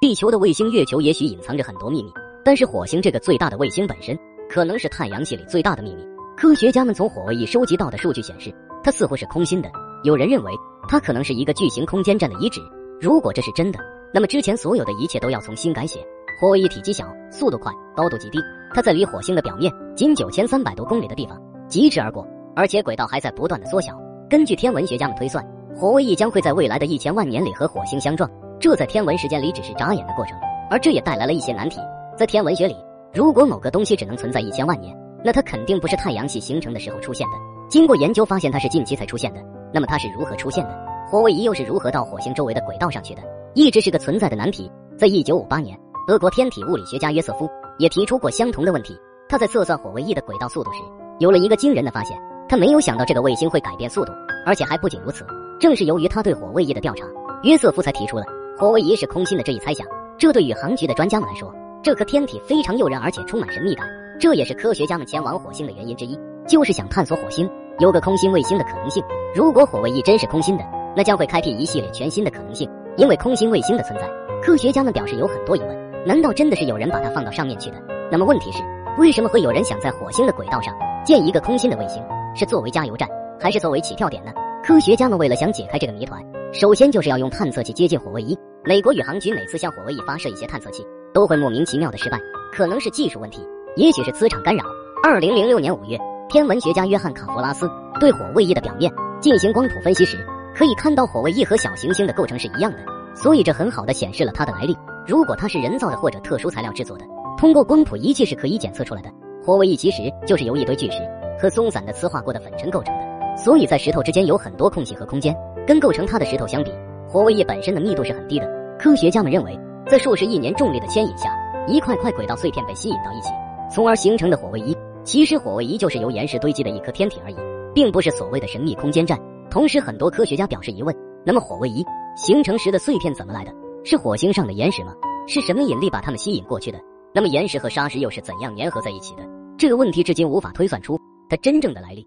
地球的卫星月球也许隐藏着很多秘密，但是火星这个最大的卫星本身，可能是太阳系里最大的秘密。科学家们从火卫一收集到的数据显示，它似乎是空心的。有人认为，它可能是一个巨型空间站的遗址。如果这是真的，那么之前所有的一切都要重新改写。火卫一体积小，速度快，高度极低，它在离火星的表面仅九千三百多公里的地方疾驰而过，而且轨道还在不断的缩小。根据天文学家们推算，火卫一将会在未来的一千万年里和火星相撞。这在天文时间里只是眨眼的过程，而这也带来了一些难题。在天文学里，如果某个东西只能存在一千万年，那它肯定不是太阳系形成的时候出现的。经过研究发现，它是近期才出现的。那么它是如何出现的？火卫一又是如何到火星周围的轨道上去的？一直是个存在的难题。在一九五八年，俄国天体物理学家约瑟夫也提出过相同的问题。他在测算火卫一的轨道速度时，有了一个惊人的发现：他没有想到这个卫星会改变速度，而且还不仅如此。正是由于他对火卫一的调查，约瑟夫才提出了。火卫一是空心的这一猜想，这对宇航局的专家们来说，这颗天体非常诱人，而且充满神秘感。这也是科学家们前往火星的原因之一，就是想探索火星有个空心卫星的可能性。如果火卫一真是空心的，那将会开辟一系列全新的可能性。因为空心卫星的存在，科学家们表示有很多疑问：难道真的是有人把它放到上面去的？那么问题是，为什么会有人想在火星的轨道上建一个空心的卫星？是作为加油站，还是作为起跳点呢？科学家们为了想解开这个谜团，首先就是要用探测器接近火卫一。美国宇航局每次向火卫一发射一些探测器，都会莫名其妙的失败，可能是技术问题，也许是磁场干扰。二零零六年五月，天文学家约翰卡佛拉斯对火卫一的表面进行光谱分析时，可以看到火卫一和小行星的构成是一样的，所以这很好的显示了它的来历。如果它是人造的或者特殊材料制作的，通过光谱仪器是可以检测出来的。火卫一其实就是由一堆巨石和松散的磁化过的粉尘构成的，所以在石头之间有很多空隙和空间，跟构成它的石头相比，火卫一本身的密度是很低的。科学家们认为，在数十亿年重力的牵引下，一块块轨道碎片被吸引到一起，从而形成的火卫一。其实，火卫一就是由岩石堆积的一颗天体而已，并不是所谓的神秘空间站。同时，很多科学家表示疑问：那么，火卫一形成时的碎片怎么来的？是火星上的岩石吗？是什么引力把它们吸引过去的？那么，岩石和砂石又是怎样粘合在一起的？这个问题至今无法推算出它真正的来历。